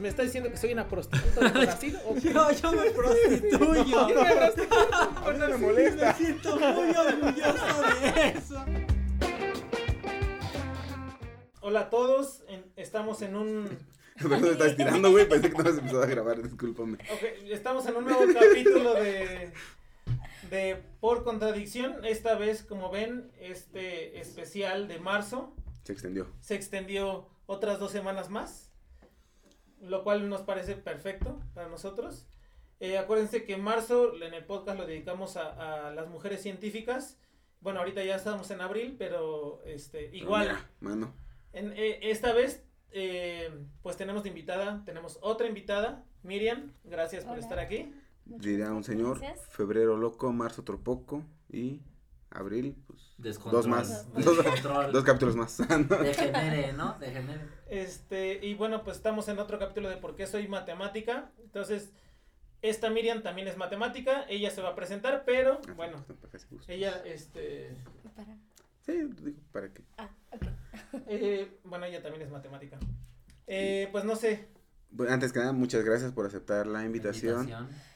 ¿Me está diciendo que soy una prostituta de Brasil? ¿O qué? Yo, yo me prostituyo. Yo me mí no me molesta. Me siento muy orgulloso de eso. Hola a todos, en- estamos en un Perdón, me estás tirando, güey. Pensé que no habías empezado a grabar, discúlpame. ok, estamos en un nuevo capítulo de de por contradicción. Esta vez, como ven, este especial de marzo Se extendió. se extendió otras dos semanas más, lo cual nos parece perfecto para nosotros. Eh, acuérdense que en marzo en el podcast lo dedicamos a, a las mujeres científicas. Bueno, ahorita ya estamos en abril, pero este igual. Mira, mano. En, eh, esta vez, eh, pues tenemos de invitada, tenemos otra invitada, Miriam, gracias por estar aquí. Diría un señor. gracias. Febrero loco, marzo otro poco. Y abril. Descontrol. Dos más. Descontrol. Dos capítulos más. Degenere, ¿no? Degenere. Este, y bueno, pues estamos en otro capítulo de por qué soy matemática. Entonces, esta Miriam también es matemática, ella se va a presentar, pero bueno, ella, este, Para. Sí, digo, ¿para qué? Ah, ok. eh, bueno, ella también es matemática. Eh, pues no sé, Bueno, antes que nada, muchas gracias por aceptar la invitación.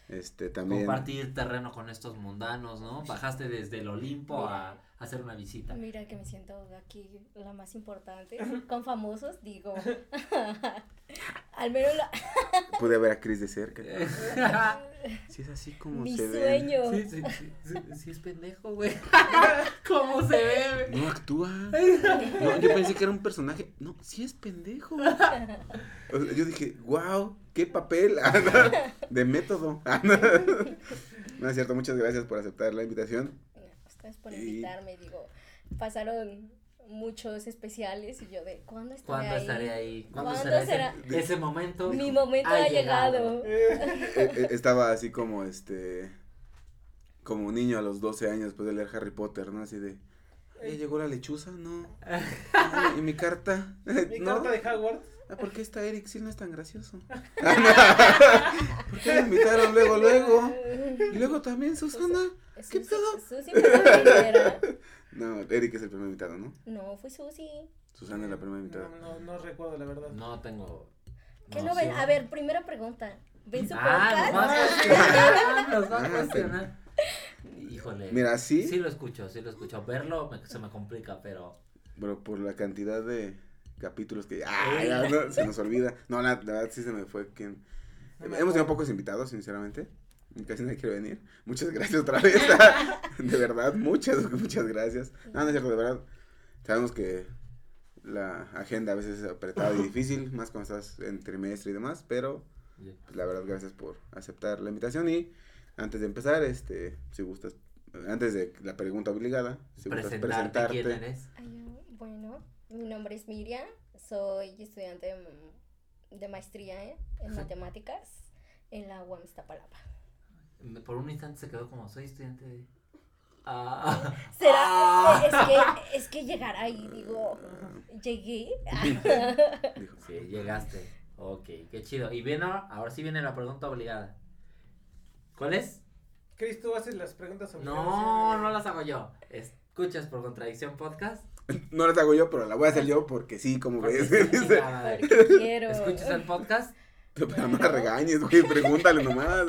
Este, también. Compartir terreno con estos mundanos, ¿no? Bajaste desde el Olimpo a hacer una visita. Mira que me siento aquí la más importante. Con famosos, digo. Al menos la- Pude ver a Chris de cerca. Si es así como mi se ve. sueño. Sí, sí, sí, sí, sí es pendejo, güey. ¿Cómo se ve? No actúa. No, yo pensé que era un personaje. No, sí es pendejo. O sea, yo dije, wow, qué papel. De método. No es cierto, muchas gracias por aceptar la invitación. Ustedes por Y- invitarme, digo. Pasaron muchos especiales y yo de ¿cuándo estaré ¿Cuándo ahí? estaré ahí? ¿Cuándo, ¿Cuándo será, será? Ese, ese momento? Mi momento Ha ha llegado. Eh, eh, estaba así como este. Como un niño a los 12 años después de leer Harry Potter, ¿no? Así de. ¿Ya llegó la lechuza? No. ¿Y mi carta? mi ¿No? carta de Hogwarts. Ah, ¿por qué está Eric? Sí, no es tan gracioso. ¿Por qué me invitaron luego, luego? Y luego también Susana. ¿Qué Susi- pedo? Susi primera. No, Eric es el primer invitado, ¿no? No, fue Susi. Susana es la primera invitada. No, no, no recuerdo la verdad. No tengo. ¿Qué no ven? A ver, primera pregunta. ¿Ven su Ah, nos va a podcast? cuestionar. Nos va a Ah, cuestionar. Híjole. Mira, sí, Sí lo escucho, sí lo escucho. Verlo me- se me complica, pero. pero por la cantidad de capítulos que ah, ya, no, se nos olvida. No, la, la verdad sí se me fue quien. No me Hemos tenido pocos invitados, sinceramente. Casi nadie quiere venir. Muchas gracias otra vez. de verdad, muchas, muchas gracias. No, no es cierto, de verdad. Sabemos que la agenda a veces es apretada y difícil, más cuando estás en trimestre y demás, pero pues, la verdad, gracias por aceptar la invitación. Y antes de empezar, este, si gustas, antes de la pregunta obligada, si gustas Presentarte, presentarte. quién eres. Bueno, mi nombre es Miriam, soy estudiante de, de maestría ¿eh? en matemáticas en la UAM Iztapalapa. Me- Por un instante se quedó como soy estudiante de. Ah. ¿Será? Ah. Es, que, es que llegar ahí, digo, llegué. Sí, llegaste. Ok, qué chido. Y viene, ahora sí viene la pregunta obligada. ¿Cuál es? Chris, tú haces las preguntas obligadas, No, no las hago yo. Escuchas por contradicción podcast. No las hago yo, pero la voy a hacer yo porque sí, como Porque ves. Porque quiero. ¿Escuchas el podcast? pero no la regañes, güey, pregúntale nomás.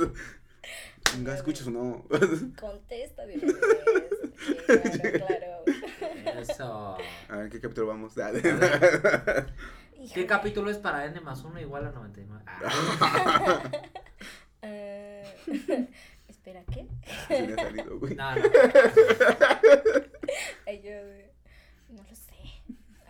Chinga, ¿escuchas o no? Contesta de una vez. Sí, claro, claro. Eso. A ver, ¿qué capítulo vamos? Dale. ¿Qué capítulo es para n más 1 igual a 99? Ah, Eh, espera, ¿qué? Se me ha salido, güey. no, no. Ay, yo de- no lo sé.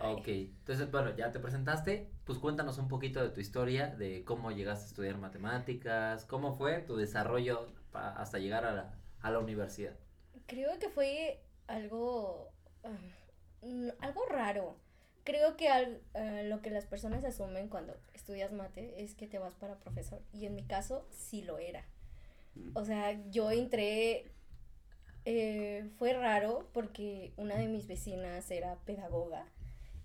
Ok, entonces, bueno, ya te presentaste. Pues cuéntanos un poquito de tu historia, de cómo llegaste a estudiar matemáticas, cómo fue tu desarrollo hasta llegar a la, a la universidad. Creo que fue algo, ah, mm, algo raro. Creo que al- ah, lo que las personas asumen cuando estudias mate es que te vas para profesor. Y en mi caso sí lo era. O sea, yo entré, eh, fue raro porque una de mis vecinas era pedagoga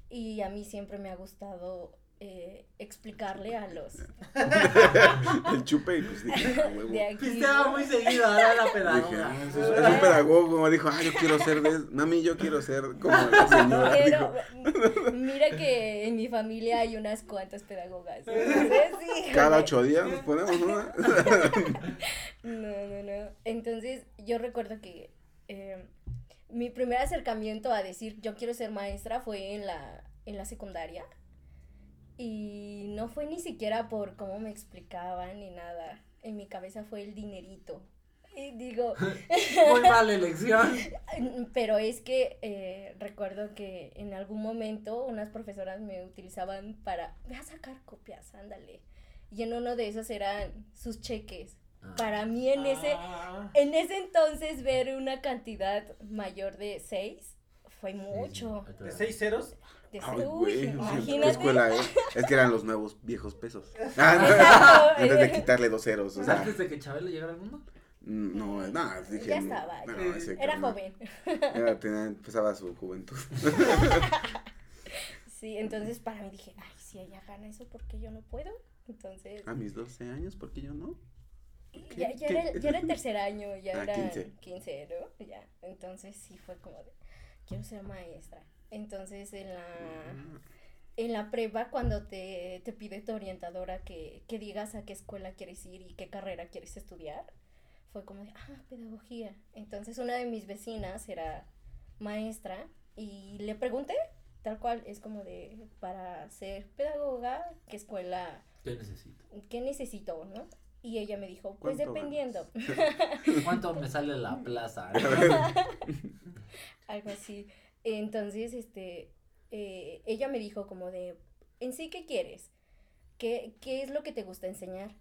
y a mí siempre me ha gustado eh, explicarle a los El chupe y pues dije, ah, huevo. de aquí. Pisteaba muy seguido, ahora la Dije, pedagoga. ah, es, un- es un pedagogo, dijo, ah, yo quiero ser de, mami, yo quiero ser como la señora, Pero dijo, mira que en mi familia hay unas cuantas pedagogas. Entonces, sí, cada ocho días nos ponemos una. No, no, no. Entonces, yo recuerdo que eh, mi primer acercamiento a decir yo quiero ser maestra fue en la, en la secundaria. Y no fue ni siquiera por cómo me explicaban ni nada. En mi cabeza fue el dinerito. Y digo, Muy mala elección. pero es que eh, recuerdo que en algún momento unas profesoras me utilizaban para, ve a sacar copias, ándale. Y en uno de esos eran sus cheques. Ah. Para mí en ese, Ah, en ese entonces ver una cantidad mayor de seis fue mucho. ¿De seis ceros? De Ay, seis, güey, uy, o sea, ¿qué imagínate. escuela es? Es que eran los nuevos viejos pesos. Exacto. Antes de quitarle dos ceros, o sea, Antes de que Chabelo llegara al mundo. no, no, dije. Ya estaba, no, ese Era joven. tenía- empezaba su juventud. Sí, entonces para mí dije, ay, si ella gana eso, ¿por qué yo no puedo? Entonces, A mis 12 años, ¿por qué yo no? ya, ya, qué? era, ya era el tercer año, ya Ah, era 15. 15. ¿no? Ya, entonces sí fue como de, quiero ser maestra. Entonces en la, Ah, en la prepa cuando te, te pide tu orientadora que, que digas a qué escuela quieres ir y qué carrera quieres estudiar, fue como de, ah, pedagogía. Entonces una de mis vecinas era maestra y le pregunté, tal cual, es como de, para ser pedagoga, ¿qué escuela, ¿Qué necesito? qué necesito, no? Y ella me dijo, pues ¿Cuánto dependiendo, ¿Cuánto me sale la plaza? algo así. Entonces, este, eh, ella me dijo como de, en sí, ¿qué quieres? ¿Qué, ¿Qué es lo que te gusta enseñar?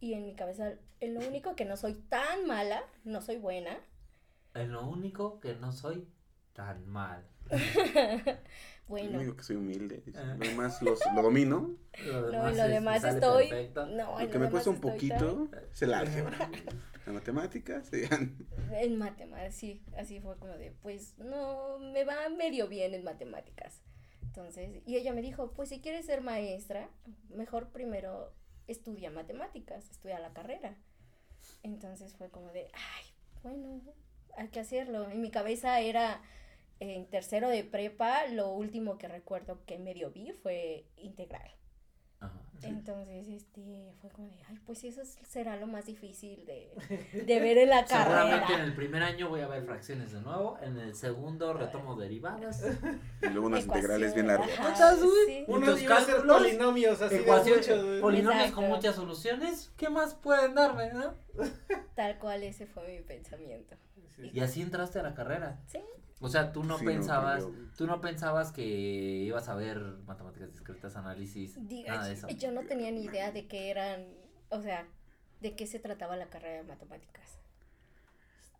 Y en mi cabeza, en lo único que no soy tan mala, no soy buena. Es lo único que no soy tan mal. Bueno, Yo digo que soy humilde. Ah. Lo demás los, lo domino. Lo no, en es- lo demás estoy, no, Lo en que lo me cuesta un estoy poquito es el álgebra. La matemática, sí. En matemáticas, sí, así fue como de, pues, no, me va medio bien en matemáticas. Entonces, y ella me dijo, pues si quieres ser maestra, mejor primero estudia matemáticas, estudia la carrera. Entonces fue como de, ay, bueno, hay que hacerlo. En mi cabeza era en tercero de prepa, lo último que recuerdo que medio vi fue integral. Entonces, este, fue como de, ay, pues eso será lo más difícil de, de ver en la Seguramente en carrera. el primer año voy a ver fracciones de nuevo. En el segundo retomo derivadas. Y luego unas integrales bien largas. sí. Uno tus iba a ser cálculos, polinomios así de Ecuaciones, mucho, polinomios Exacto. con muchas soluciones. ¿Qué más pueden darme, no? Tal cual ese fue mi pensamiento. Sí. Y así entraste a la carrera. Sí. O sea, tú no Sí, pensabas, pero- tú no pensabas que ibas a ver matemáticas discretas, análisis, Diga, nada de eso. yo no tenía ni idea de qué eran, o sea, de qué se trataba la carrera de matemáticas.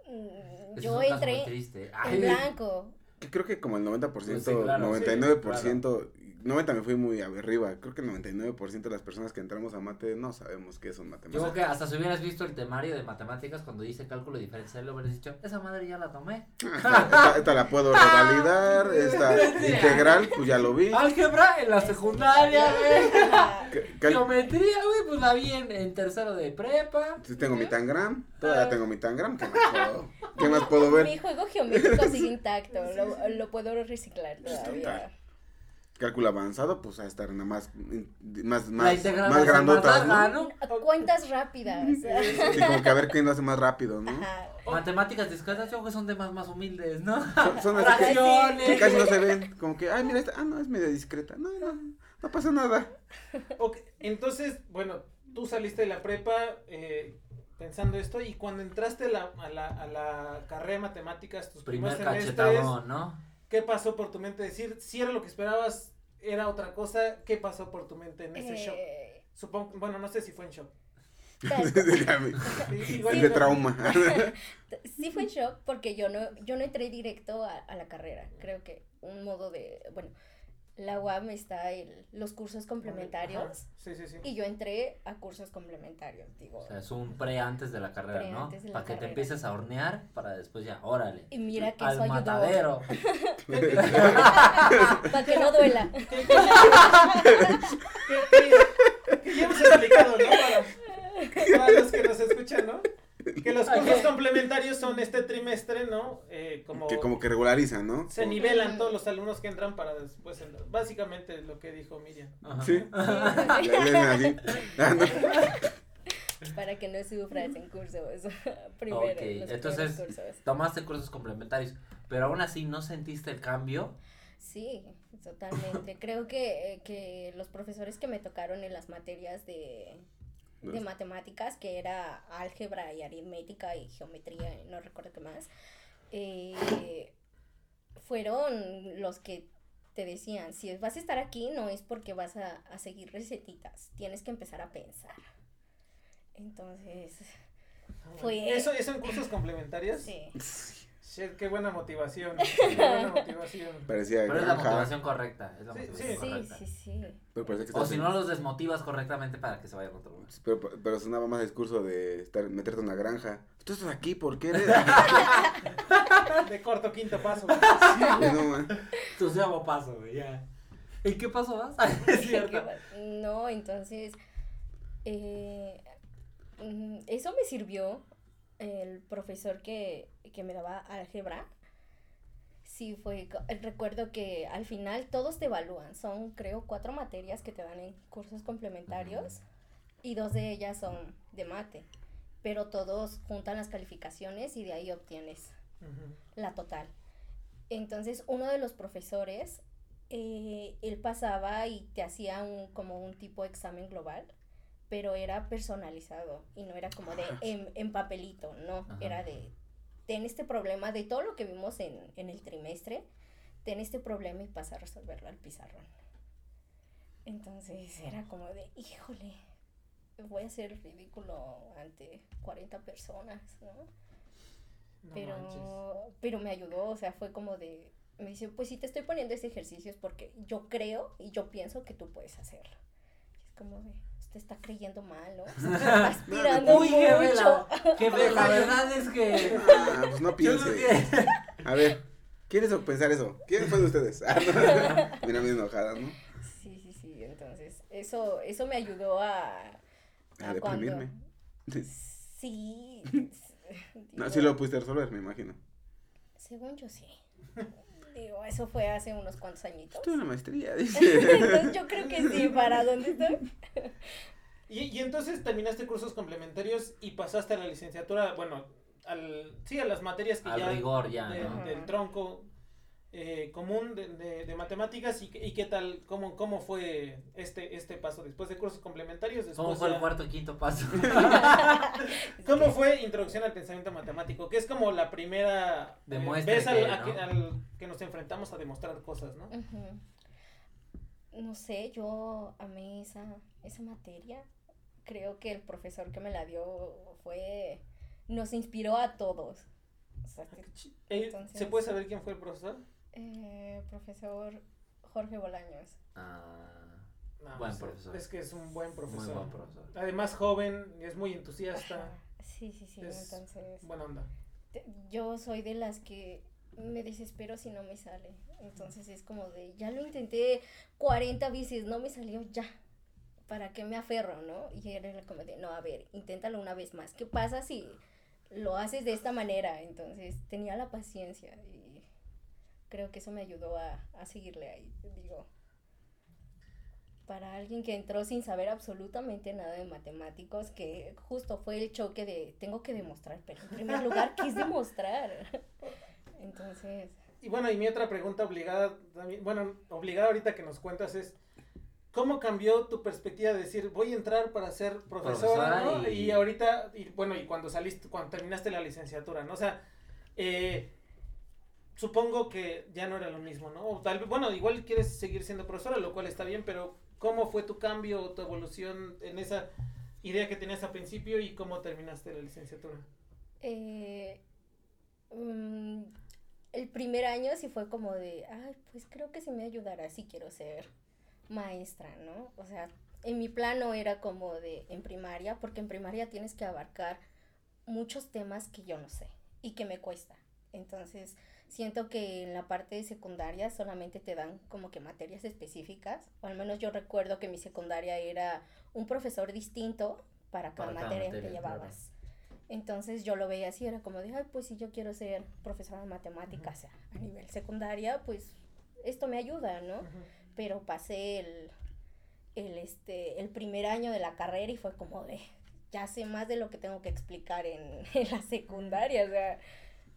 Mm, Yo entré triste. en blanco. Creo que como el 90%, Sí, claro, 99%, 90 me fui muy arriba. Creo que el 99% de las personas que entramos a mate no sabemos qué son Yo creo matemáticas. que hasta si hubieras visto el temario de matemáticas cuando dice cálculo diferencial, lo hubieras dicho, esa madre ya la tomé. Ah, esta, esta- esta la puedo revalidar, esta integral, pues ya lo vi. Álgebra en la secundaria, güey. Geometría, güey, pues la vi en, en tercero de prepa. Sí tengo mi tangram, todavía tengo mi tangram, ¿qué más puedo, qué más puedo ver? Mi juego geométrico sigue intacto, lo, lo puedo reciclar todavía. Cálculo avanzado, pues a estar nada más, más, la más, integral más grandotas, ¿no? ¿no? Cuentas rápidas. Sí, como que a ver quién lo hace más rápido, ¿no? Ajá. Matemáticas discretas, yo creo que son temas más humildes, ¿no? Son, son así que, Fracciones. que casi no se ven, como que, ay, mira, esta, ah, no, es medio discreta, no, no, no pasa nada. Ok, entonces, bueno, tú saliste de la prepa eh, pensando esto y cuando entraste a la, a la, a la carrera de matemáticas, tus Primer primeros semestres, cachetadón, ¿no? ¿qué pasó por tu mente? Decir, si era lo que esperabas, era otra cosa, ¿qué pasó por tu mente en ese shock? Eh, Supongo, bueno, no sé si fue en shock. Igual de no. trauma. sí fue en shock porque yo no, yo no entré directo a, a la carrera. Creo que un modo de, bueno, la UAM está el, los cursos complementarios. Ajá, Sí, sí, sí. Y yo entré a cursos complementarios, digo. O sea, es un pre antes de la carrera, ¿no? antes de la Para que te empieces a hornear para después ya, órale. Y mira que al eso ayudó. matadero. Para que no duela. Que- que- que ya hemos explicado, ¿no? Para, para los que nos escuchan, ¿no? Que los cursos complementarios son este trimestre, ¿no? Eh, como, Que como que regularizan, ¿no? se nivelan todos los alumnos que entran para después, en- básicamente lo que dijo Miriam. Ajá. Sí. Ya vienen así. Ah, no. Para que no sufras en cursos. Primero, Ok, entonces cursos. tomaste cursos complementarios, pero aún así no sentiste el cambio. Sí, totalmente. Creo que, eh, que los profesores que me tocaron en las materias de, de matemáticas, que era álgebra y aritmética y geometría, y no recuerdo qué más, eh, fueron los que te decían, si vas a estar aquí no es porque vas a, a seguir recetitas, tienes que empezar a pensar. Entonces, Fue- ¿Eso, ¿Eso en cursos complementarios? sí. Shit, qué buena motivación. Qué buena motivación. Parecía Pero es la granja, motivación correcta. Es la Sí, motivación sí. Sí, correcta. sí, sí. Pero parecía que O estás si en- no los desmotivas correctamente para que se vayan a otro lugar. Pero, pero sonaba más discurso de estar, meterte en una granja. Tú estás aquí, ¿por qué eres? De corto quinto paso. no, man. Tu paso, güey, ya. ¿En qué paso vas? es cierto. No, entonces, eh, mm, eso me sirvió el profesor que, que me daba álgebra. Sí, fue, recuerdo que al final todos te evalúan, son creo cuatro materias que te dan en cursos complementarios y dos de ellas son de mate, pero todos juntan las calificaciones y de ahí obtienes la total. Entonces, uno de los profesores, eh, él pasaba y te hacía un, como un tipo de examen global, pero era personalizado y no era como de en, en papelito, no, Ajá. era de, ten este problema, de todo lo que vimos en, en el trimestre, ten este problema y pasa a resolverlo al pizarrón. Entonces, era como de, híjole, voy a ser ridículo ante 40 personas, ¿no? No pero, manches. pero me ayudó, o sea, fue como de, me dice, pues si te estoy poniendo ese ejercicio es porque yo creo y yo pienso que tú puedes hacerlo. Y es como de, usted está creyendo mal, ¿no? Uy, mucho. la, jefe, la verdad es que. Ah, pues no piense. A ver, ¿quieres pensar eso? ¿Quién fue de ustedes? Ah, no. Mira, bien enojada, ¿no? Sí, sí, sí, entonces, eso, eso me ayudó a... A cuando- deprimirme. Sí. No, sí lo pudiste resolver, me imagino. Según yo sí. Digo, eso fue hace unos cuantos añitos. En la maestría, Entonces dice. yo creo que sí, para dónde estoy. Y, y entonces terminaste cursos complementarios y pasaste a la licenciatura, bueno, al, sí, a las materias que Al ya rigor ya, de- ¿no? del tronco eh, común de, de- de matemáticas y, qué- y qué tal, cómo, cómo fue este, este paso después de cursos complementarios. Después ¿Cómo fue el ya- cuarto y quinto paso? ¿Cómo fue Introducción al Pensamiento Matemático? Que es como la primera eh, vez al, que, a ¿no? que, al que nos enfrentamos a demostrar cosas, ¿no? No sé, yo amé esa, esa materia. Creo que el profesor que me la dio fue, nos inspiró a todos. O sea, que- Eh, Entonces- ¿Se puede saber quién fue el profesor? Eh, profesor Jorge Bolaños. Ah, No, Buen pues, profesor. Es que es un buen profesor. muy buen profesor. Además joven, y es muy entusiasta. Ajá, Sí, sí, sí. Es- Entonces, Buena onda. yo soy de las que me desespero si no me sale. Entonces es como de, ya lo intenté 40 veces, no me salió ya. ¿Para qué me aferro, no? Y era como de, no, a ver, inténtalo una vez más. ¿Qué pasa si lo haces de esta manera? Entonces tenía la paciencia y creo que eso me ayudó a, a seguirle ahí. Digo, para alguien que entró sin saber absolutamente nada de matemáticos, que justo fue el choque de, tengo que demostrar, pero en primer lugar, ¿qué es demostrar? Entonces, Y bueno, y mi otra pregunta obligada, también- bueno, obligada ahorita que nos cuentas es, ¿cómo cambió tu perspectiva de decir, voy a entrar para ser profesora, Profesora ¿no? y- Y... ahorita, y bueno, y cuando saliste, cuando terminaste la licenciatura, ¿no? O sea, eh, supongo que ya no era lo mismo, ¿no? O tal vez, bueno, igual quieres seguir siendo profesora, lo cual está bien, pero ¿cómo fue tu cambio, tu evolución en esa idea que tenías al principio y cómo terminaste la licenciatura? eh, mm, el primer año sí fue como de, ay, pues creo que sí me ayudará si quiero ser maestra, ¿no? O sea, en mi plano era como de en primaria, porque en primaria tienes que abarcar muchos temas que yo no sé y que me cuesta. Entonces, siento que en la parte de secundaria solamente te dan como que materias específicas, o al menos yo recuerdo que mi secundaria era un profesor distinto para cada, Para cada materia, materia, que claro. llevabas. Entonces yo lo veía así, era como de, ay, pues si yo quiero ser profesora de matemáticas a nivel secundaria, pues esto me ayuda, ¿no? Pero pasé el, el, este, el primer año de la carrera y fue como de, ya sé más de lo que tengo que explicar en, en la secundaria, o sea,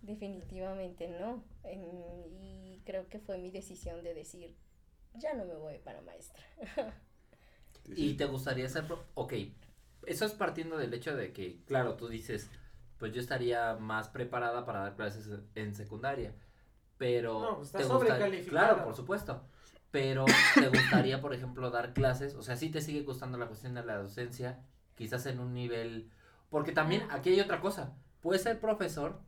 definitivamente no. En- y creo que fue mi decisión de decir, ya no me voy para maestra. ¿Y te gustaría ser pro- Ok, eso es partiendo del hecho de que, claro, tú dices, pues yo estaría más preparada para dar clases en secundaria, pero... No, pues, estás te. Claro, por supuesto, pero te gustaría, por ejemplo, dar clases, o sea, sí te sigue gustando la cuestión de la docencia, quizás en un nivel... Porque también aquí hay otra cosa, puedes ser profesor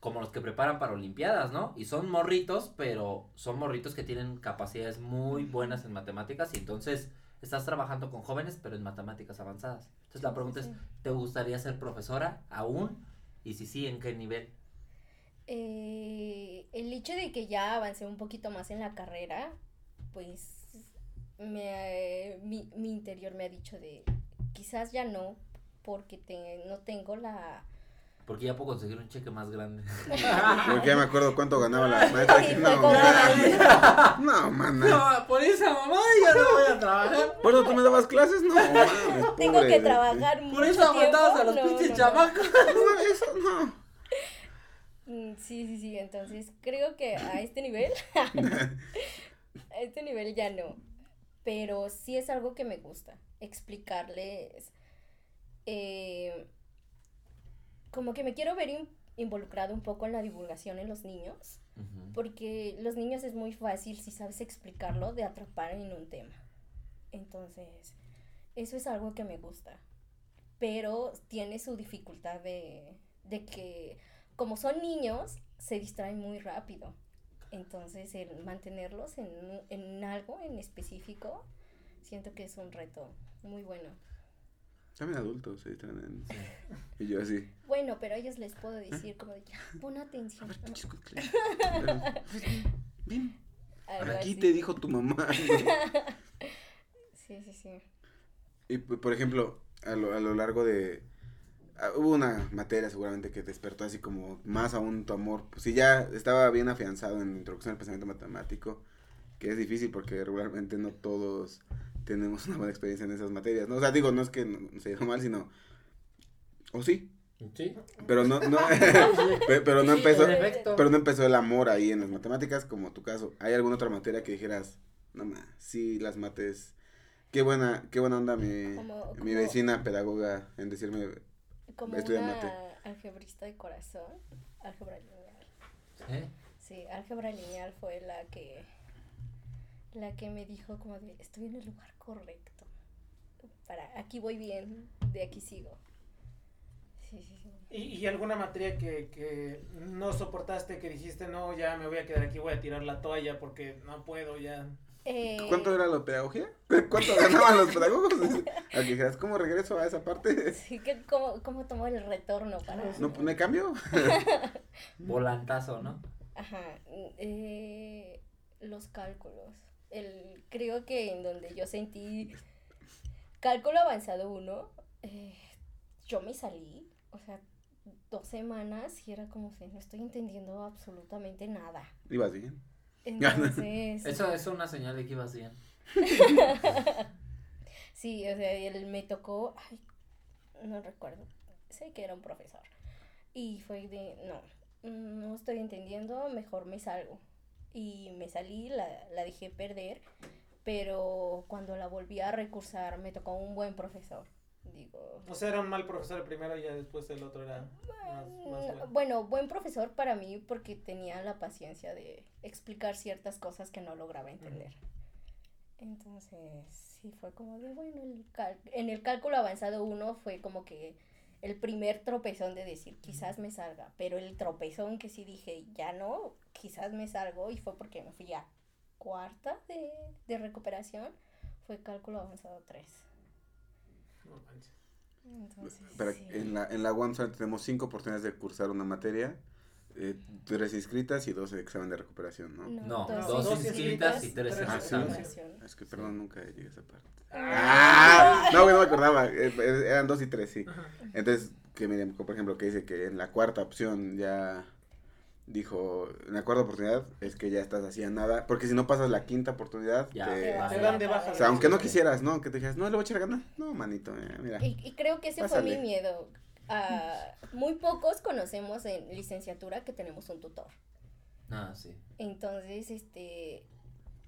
como los que preparan para olimpiadas, ¿no? Y son morritos, pero son morritos que tienen capacidades muy buenas en matemáticas y entonces estás trabajando con jóvenes, pero en matemáticas avanzadas. Entonces la pregunta es, ¿te gustaría ser profesora aún? Y si sí, ¿en qué nivel? Eh, el hecho de que ya avancé un poquito más en la carrera, pues me, mi, mi interior me ha dicho de quizás ya no, porque te- no tengo la... Porque ya puedo conseguir un cheque más grande. Porque ya me acuerdo cuánto ganaba la maestra. Y Dije, fue no, mames. no, por esa mamá ya no voy a trabajar. ¿Por eso tú me dabas clases? No, mames, Tengo pobre que trabajar Por mucho eso aguantabas a los No, pinches no, no. chamacos. No, eso no. Mm, Sí, sí, sí, entonces creo que a este nivel, a este nivel ya no, pero sí es algo que me gusta, explicarles, eh, como que me quiero ver in- involucrado un poco en la divulgación en los niños, porque los niños es muy fácil, si sabes explicarlo, de atrapar en un tema. Entonces, eso es algo que me gusta. Pero tiene su dificultad de, de que, como son niños, se distraen muy rápido. Entonces, el mantenerlos en, en algo en específico, siento que es un reto muy bueno. También adultos se distraen en- Y yo así. Bueno, pero a ellos les puedo decir como de, ya, pon atención. Ven, Algo aquí así. te dijo tu mamá. Sí, sí, sí. Y p- por ejemplo, a lo, a lo largo de... ah, hubo una materia seguramente que despertó así como más aún tu amor. Pues si ya estaba bien afianzado en Introducción al Pensamiento Matemático, que es difícil porque regularmente no todos tenemos una buena experiencia en esas materias, ¿no? O sea, digo, no es que no, se diga mal, sino... O sí, Sí. pero no, no, pe- pero no empezó, pero no empezó el amor ahí en las matemáticas como tu caso. ¿Hay alguna otra materia que dijeras, no más, sí, las mates, qué buena, qué buena onda mi, Como- mi como- vecina pedagoga en decirme, Como Estudia una mate. algebrista de corazón, álgebra lineal. ¿Eh? Sí, álgebra lineal fue la que la que me dijo como de estoy en el lugar correcto. Para aquí voy bien, de aquí sigo. Sí, sí, sí. ¿Y, y alguna materia que, que no soportaste, que dijiste, no, ya me voy a quedar aquí, voy a tirar la toalla porque no puedo ya? Eh, ¿cuánto era la pedagogía? ¿Cuánto ganaban los pedagogos? A que dijeras, ¿cómo regreso a esa parte? Sí, que cómo, cómo tomo el retorno para ¿No me cambio? Volantazo, ¿no? Ajá, eh, los cálculos. El, creo que en donde yo sentí cálculo avanzado 1, yo me salí, o sea, dos semanas y era como que no estoy entendiendo absolutamente nada. Ibas bien. Entonces, Eso es una señal de que ibas bien. sí, o sea, él me tocó, ay, no recuerdo, sé que era un profesor. Y fue de, no, no estoy entendiendo, mejor me salgo. Y me salí, la, la dejé perder, pero cuando la volví a recursar me tocó un buen profesor. Digo, O sea, era un mal profesor el primero y ya después el otro era más, más mm, bueno. bueno, buen profesor para mí porque tenía la paciencia de explicar ciertas cosas que no lograba entender. Entonces, sí fue como de, bueno, el en el cálculo avanzado 1 fue como que el primer tropezón de decir, quizás me salga, pero el tropezón que sí dije, ya no, quizás me salgo, y fue porque me fui a cuarta de, de recuperación, fue cálculo avanzado 3. No manches. Entonces, Pero sí. en la, en la tenemos cinco oportunidades de cursar una materia, eh, tres inscritas y dos de examen de recuperación, ¿no? No, dos dos inscritas y tres tres Ah, sí. exámenes. Es que perdón, nunca llegué a esa parte. Ah. Ah, no, güey, no me acordaba. eh, eh, Eran dos y tres, sí. Entonces, que Miriam, por ejemplo, que dice que en la cuarta opción ya dijo, en la cuarta oportunidad es que ya estás haciendo nada, porque si no pasas la quinta oportunidad, Ya, te- Te dan de baja. o sea, aunque no quisieras, ¿no? Que te dijeras, no, le voy a echar ganas. No, manito, eh, mira. Y, y creo que ese Pásale. fue mi miedo. Ah, muy pocos conocemos en licenciatura que tenemos un tutor. Ah, sí. Entonces, este,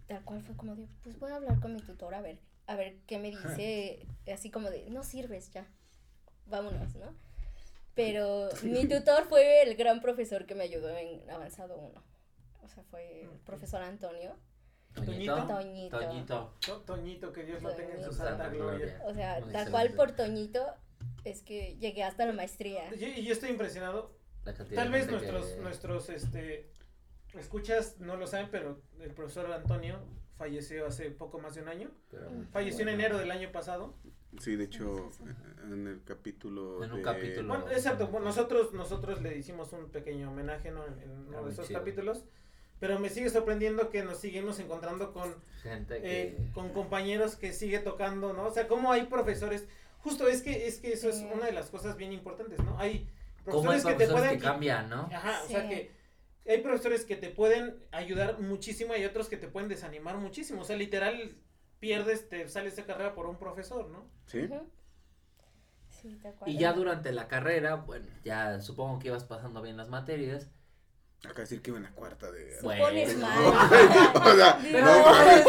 tal cual fue como de, pues voy a hablar con mi tutor a ver, a ver qué me dice, así como de, no sirves ya, vámonos, ¿no? Pero mi tutor fue el gran profesor que me ayudó en avanzado 1. O sea, fue el profesor Antonio. Toñito. Toñito. Toñito. To- Toñito, que Dios lo tenga en su santa gloria. O sea, tal cual por Toñito es que llegué hasta la maestría. Y yo estoy impresionado. Tal de vez nuestros, que- nuestros, este, escuchas no lo saben, pero el profesor Antonio falleció hace poco más de un año. pero muy Falleció en enero del año pasado. Sí, de hecho, en el capítulo. En un de- capítulo. Bueno, exacto. bueno, nosotros, nosotros le hicimos un pequeño homenaje ¿no? en, en uno Ah, de esos chido. capítulos. Pero me sigue sorprendiendo que nos seguimos encontrando con, Gente que. eh, con compañeros que sigue tocando, ¿no? O sea, cómo hay profesores. Justo es que, es que eso es una de las cosas bien importantes, ¿no? Hay ¿Cómo hay profesores que te pueden que cambian, no? Ajá, o sea que hay profesores que te pueden ayudar muchísimo y hay otros que te pueden desanimar muchísimo. O sea, literal, pierdes, te sales de carrera por un profesor, ¿no? Sí. Sí. Y ya durante la carrera, bueno, ya supongo que ibas pasando bien las materias. Acá decir que iba en la cuarta de. Bueno. Supones mal. o sea, Pero no, después- mames.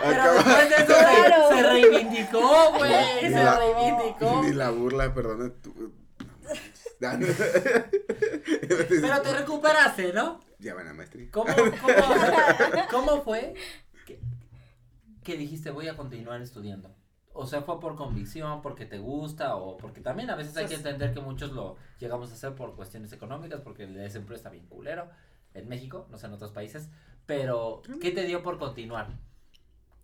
pero Acaba- después de eso Claro. se, reivindicó, güey. Ni Se la- reivindicó. Ni la burla, perdón. tú- no, no. Pero te recuperaste, ¿no? Ya van a maestría. ¿Cómo, cómo, cómo fue que, que dijiste voy a continuar estudiando? O sea, fue por convicción, porque te gusta, o porque también a veces hay que Pues- entender que muchos lo llegamos a hacer por cuestiones económicas, porque el desempleo está bien culero en México, no sé en otros países. Pero, ¿qué te dio por continuar?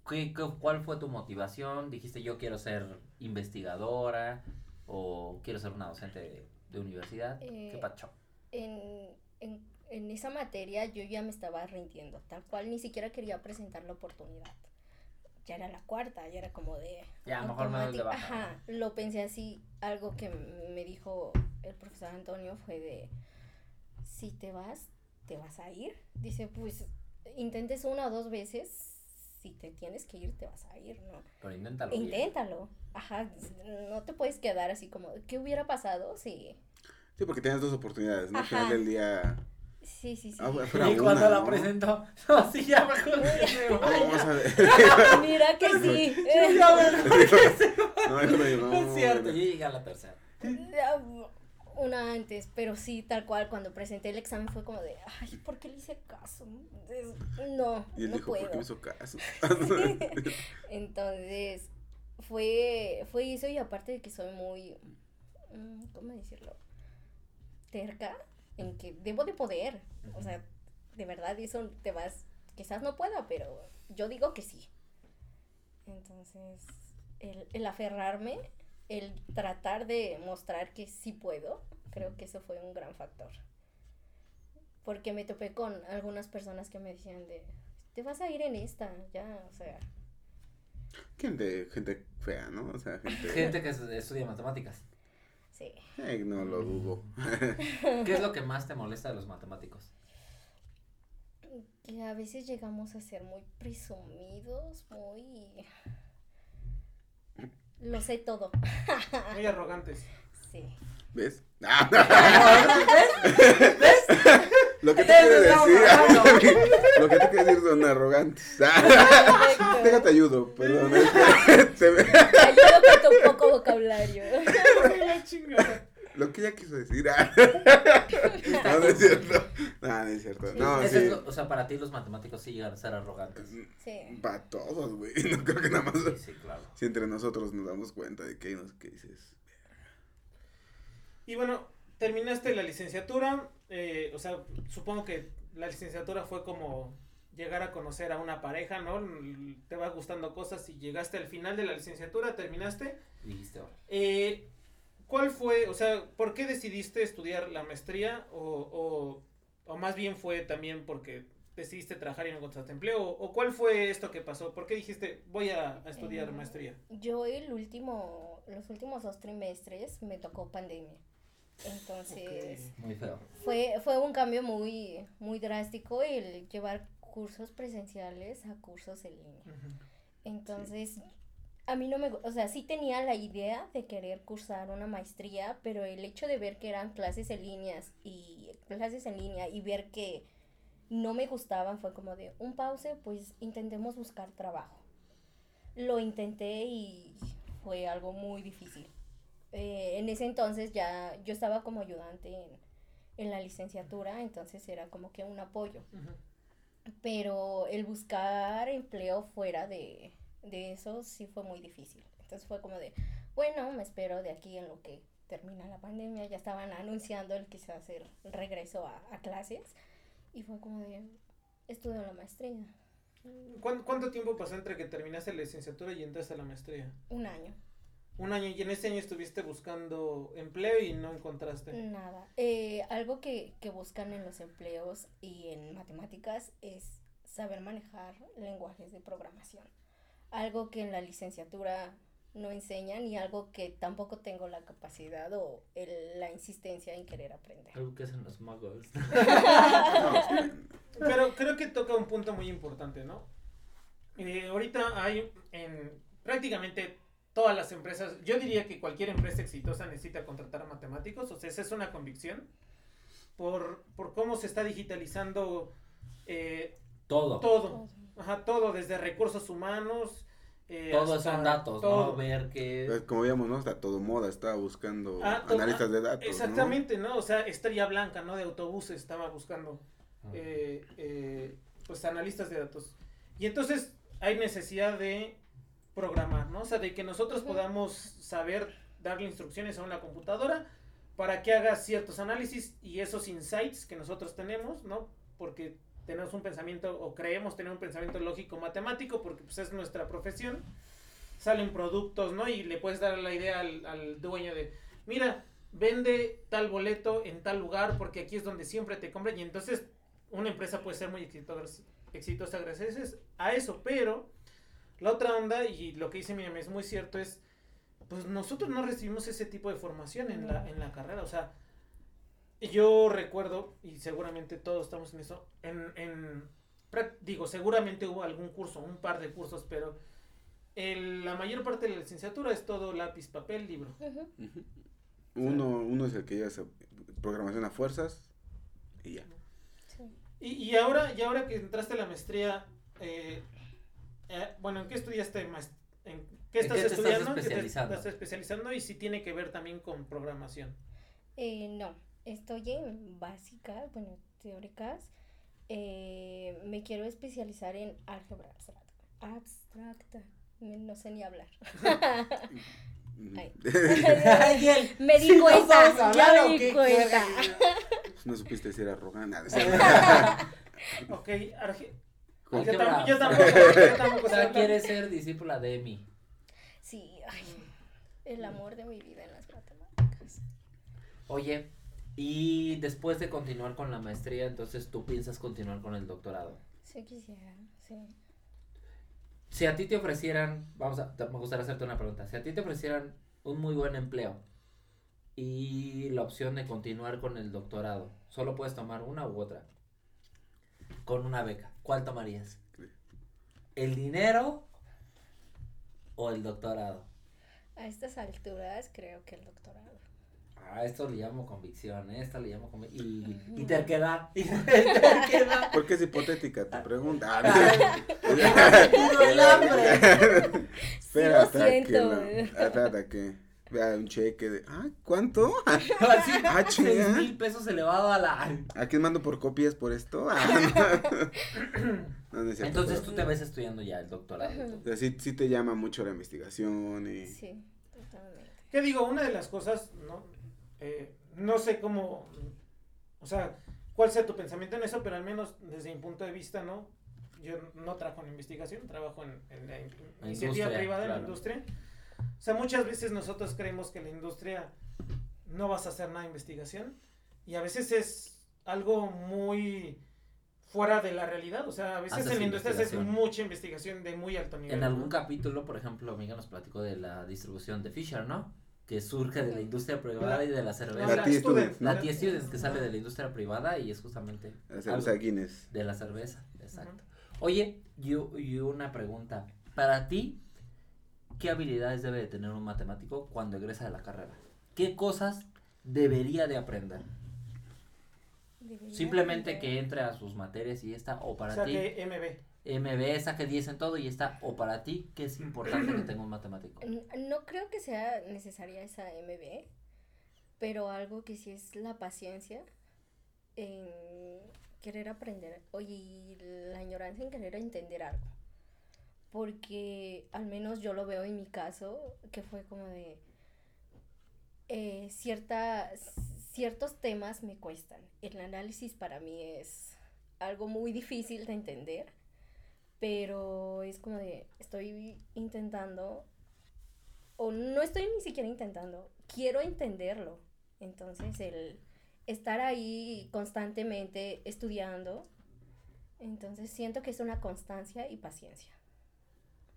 ¿Qué, qué- cuál fue tu motivación? ¿Dijiste yo quiero ser investigadora? ¿O quiero ser una docente de, de universidad? ¿Qué Eh, pacho? en, en, en esa materia yo ya me estaba rindiendo, tal cual ni siquiera quería presentar la oportunidad. Ya era la cuarta, ya era como de... Ya, mejor me doy de baja. Ajá, lo pensé así, algo que me dijo el profesor Antonio fue de, si te vas, te vas a ir. Dice, pues intentes una o dos veces, si te tienes que ir, te vas a ir, ¿no? Pero inténtalo. bien. Inténtalo. Ajá, no te puedes quedar así como, ¿qué hubiera pasado si... Sí, porque tienes dos oportunidades, ¿no? Al final Ajá. del día. Sí, sí, sí. Ah, Y cuando una, la ¿no? presentó, no, sí, ya mejor que se vaya. vamos a ver. Mira que sí. Sí, ya mejor que se No, eso no, no, No es cierto, yo llegué a la tercera. Una antes, pero sí, tal cual, cuando presenté el examen fue como de, ay, ¿por qué le hice caso? No, Y él no dijo, ¿por qué puedo. me hizo caso? Entonces, fue, fue eso y aparte de que soy muy, mm, ¿cómo decirlo? Terca, en que debo de poder. O sea, de verdad eso te vas, quizás no pueda, pero yo digo que sí. Entonces, el, el aferrarme, el tratar de mostrar que sí puedo, creo que eso fue un gran factor. Porque me topé con algunas personas que me decían de, te vas a ir en esta, ya, o sea, Gente, gente fea, ¿no? O sea, gente. Gente que es- estudia matemáticas. Sí. Eh, no lo dudo. ¿Qué es lo que más te molesta de los matemáticos? Que a veces llegamos a ser muy presumidos, muy... Lo sé todo. Muy arrogantes. Sí. ¿Ves? Lo que te ¿Ves? quiero decir. Lo que te quiero decir son arrogantes. Déjate ayudo, perdón. Te ayudo con tu poco vocabulario. Lo que ella quiso decir. No, no es cierto. No, no es cierto. No, Eso es sí. lo- o sea, para ti los matemáticos sí llegan a ser arrogantes. Sí. Para todos, güey. No creo que nada más. Sí, sí, claro. Si entre nosotros nos damos cuenta de que hay unos que dices. Y bueno, terminaste la licenciatura, eh, o sea, supongo que la licenciatura fue como llegar a conocer a una pareja, ¿no? Te va gustando cosas y llegaste al final de la licenciatura, terminaste. Dijiste ahora. Eh, ¿Cuál fue, o sea, por qué decidiste estudiar la maestría o, o, o más bien fue también porque decidiste trabajar y no encontraste empleo? ¿O cuál fue esto que pasó? ¿Por qué dijiste voy a, a estudiar Eh, maestría? Yo el último, los últimos dos trimestres me tocó pandemia. Entonces Muy feo. fue, fue un cambio muy, muy drástico el llevar cursos presenciales a cursos en línea. Entonces, a mí no me, o sea, sí tenía la idea de querer cursar una maestría, pero el hecho de ver que eran clases en líneas y clases en línea y ver que no me gustaban fue como de un pause, pues intentemos buscar trabajo. Lo intenté y fue algo muy difícil. Eh, en ese entonces ya yo estaba como ayudante en, en la licenciatura, entonces era como que un apoyo pero el buscar empleo fuera de, de eso sí fue muy difícil. Entonces fue como de, bueno, me espero de aquí en lo que termina la pandemia, ya estaban anunciando el quizás el regreso a, a clases y fue como de, estudio la maestría, ¿Cuánto, cuánto tiempo pasó entre que terminaste la licenciatura y entraste a la maestría? un año, Un año y en ese año estuviste buscando empleo y no encontraste. nada. Eh, algo que, que buscan en los empleos y en matemáticas es saber manejar lenguajes de programación. Algo que en la licenciatura no enseñan y algo que tampoco tengo la capacidad o el- la insistencia en querer aprender. Algo que hacen los magos. Pero creo que toca un punto muy importante, ¿no? Eh, ahorita hay en prácticamente todas las empresas, yo diría que cualquier empresa exitosa necesita contratar a matemáticos, o sea, esa es una convicción, por, por cómo se está digitalizando eh, Todo. todo, ajá, todo, desde recursos humanos. eh, Todo hasta son datos, todo. ¿no? Ver que... Pues, como veíamos, ¿no? Está todo moda, estaba buscando Ah, analistas de datos. ¿no? Exactamente, ¿no? O sea, Estrella Blanca, ¿no? De autobuses estaba buscando Ah. eh, eh, pues analistas de datos. Y entonces hay necesidad de programar, ¿no? O sea, de que nosotros podamos saber darle instrucciones a una computadora para que haga ciertos análisis y esos insights que nosotros tenemos, ¿no? Porque tenemos un pensamiento o creemos tener un pensamiento lógico matemático porque pues es nuestra profesión. Salen productos, ¿no? Y le puedes dar la idea al, dueño de, mira, vende tal boleto en tal lugar porque aquí es donde siempre te compran y entonces una empresa puede ser muy exitosa, gracias a eso, pero la otra onda y lo que dice Miriam es muy cierto es pues nosotros no recibimos ese tipo de formación en la, en la carrera, o sea, yo recuerdo, y seguramente todos estamos en eso, en, en digo, seguramente hubo algún curso, un par de cursos, pero el- la mayor parte de la licenciatura es todo lápiz, papel, libro. Uno, uno es el que lleva esa programación a fuerzas y ya. Sí. Y, y ahora, y ahora que entraste a la maestría, eh, eh, bueno, ¿en qué estudiaste? maest- ¿En qué ¿En estás qué te estás estudiando? ¿En qué te especializando? estás especializando? Y si tiene que ver también con programación. Eh, no, estoy en básica, bueno, teóricas. Eh, me quiero especializar en álgebra abstracta. Abstracta. No sé ni hablar. Ay. Me di ¿Sí nos cuenta, vamos a hablar ya o me di cuenta. No supiste ser arrogante. Ok, Arge- yo, tampoco, yo tampoco O sea, hablar. quiere ser discípula de Emi. Sí, ay, el amor de mi vida en las matemáticas. Oye, y después de continuar con la maestría, entonces tú piensas continuar con el doctorado. Sí quisiera, sí. Si a ti te ofrecieran, vamos a, me gustaría hacerte una pregunta. Si a ti te ofrecieran un muy buen empleo y la opción de continuar con el doctorado, solo puedes tomar una u otra. Con una beca, ¿cuál tomarías? ¿El dinero o el doctorado? A estas alturas creo que el doctorado. Ah, esto le llamo convicción. Esto le llamo convicción. Y, y terquedad. Y terquedad. ¿Por qué es hipotética tu pregunta? Tiro el hambre. Espera, hasta que siento. la- espérate que vea un cheque de, ah, ¿cuánto? Así, Ah, seis mil pesos elevado a la... ¿A quién mando por copias por esto? Ah, no. No, no es cierto, Entonces pero- tú te ves estudiando ya el doctorado. O sea, sí, sí te llama mucho la investigación y... Sí, totalmente. ¿Qué digo? Una de las cosas, ¿no? Eh, no sé cómo, o sea, cuál sea tu pensamiento en eso, pero al menos desde mi punto de vista, ¿no? Yo no trabajo en investigación, trabajo en, en la in- iniciativa industria, privada, en la claro. industria. O sea, muchas veces nosotros creemos que la industria no vas a hacer nada de investigación y a veces es algo muy fuera de la realidad. O sea, a veces Haces en la industria se hace mucha investigación de muy alto nivel. En algún capítulo, por ejemplo, Miguel nos platicó de la distribución de Fisher, ¿no? Que surge de la industria privada y de la cerveza. La Tea Student, La ¿no? Tea Student que sale de la industria privada y es justamente La cerveza Guinness. de la cerveza, exacto. Oye, yo, y una pregunta. Para ti, ¿qué habilidades debe de tener un matemático cuando egresa de la carrera? ¿Qué cosas debería de aprender? Debería Simplemente que entre a sus materias y esta, o para o sea, ti, MB. MB, saque 10 en todo y esta, o para ti, ¿qué es importante que tenga un matemático? N- No creo que sea necesaria esa MB, pero algo que sí es la paciencia en querer aprender, oye, y la añoranza en querer entender algo. Porque al menos yo lo veo en mi caso, que fue como de eh, cierta, ciertos temas me cuestan. El análisis para mí es algo muy difícil de entender, pero es como de estoy intentando o no estoy ni siquiera intentando, quiero entenderlo. Entonces el estar ahí constantemente estudiando, entonces siento que es una constancia y paciencia.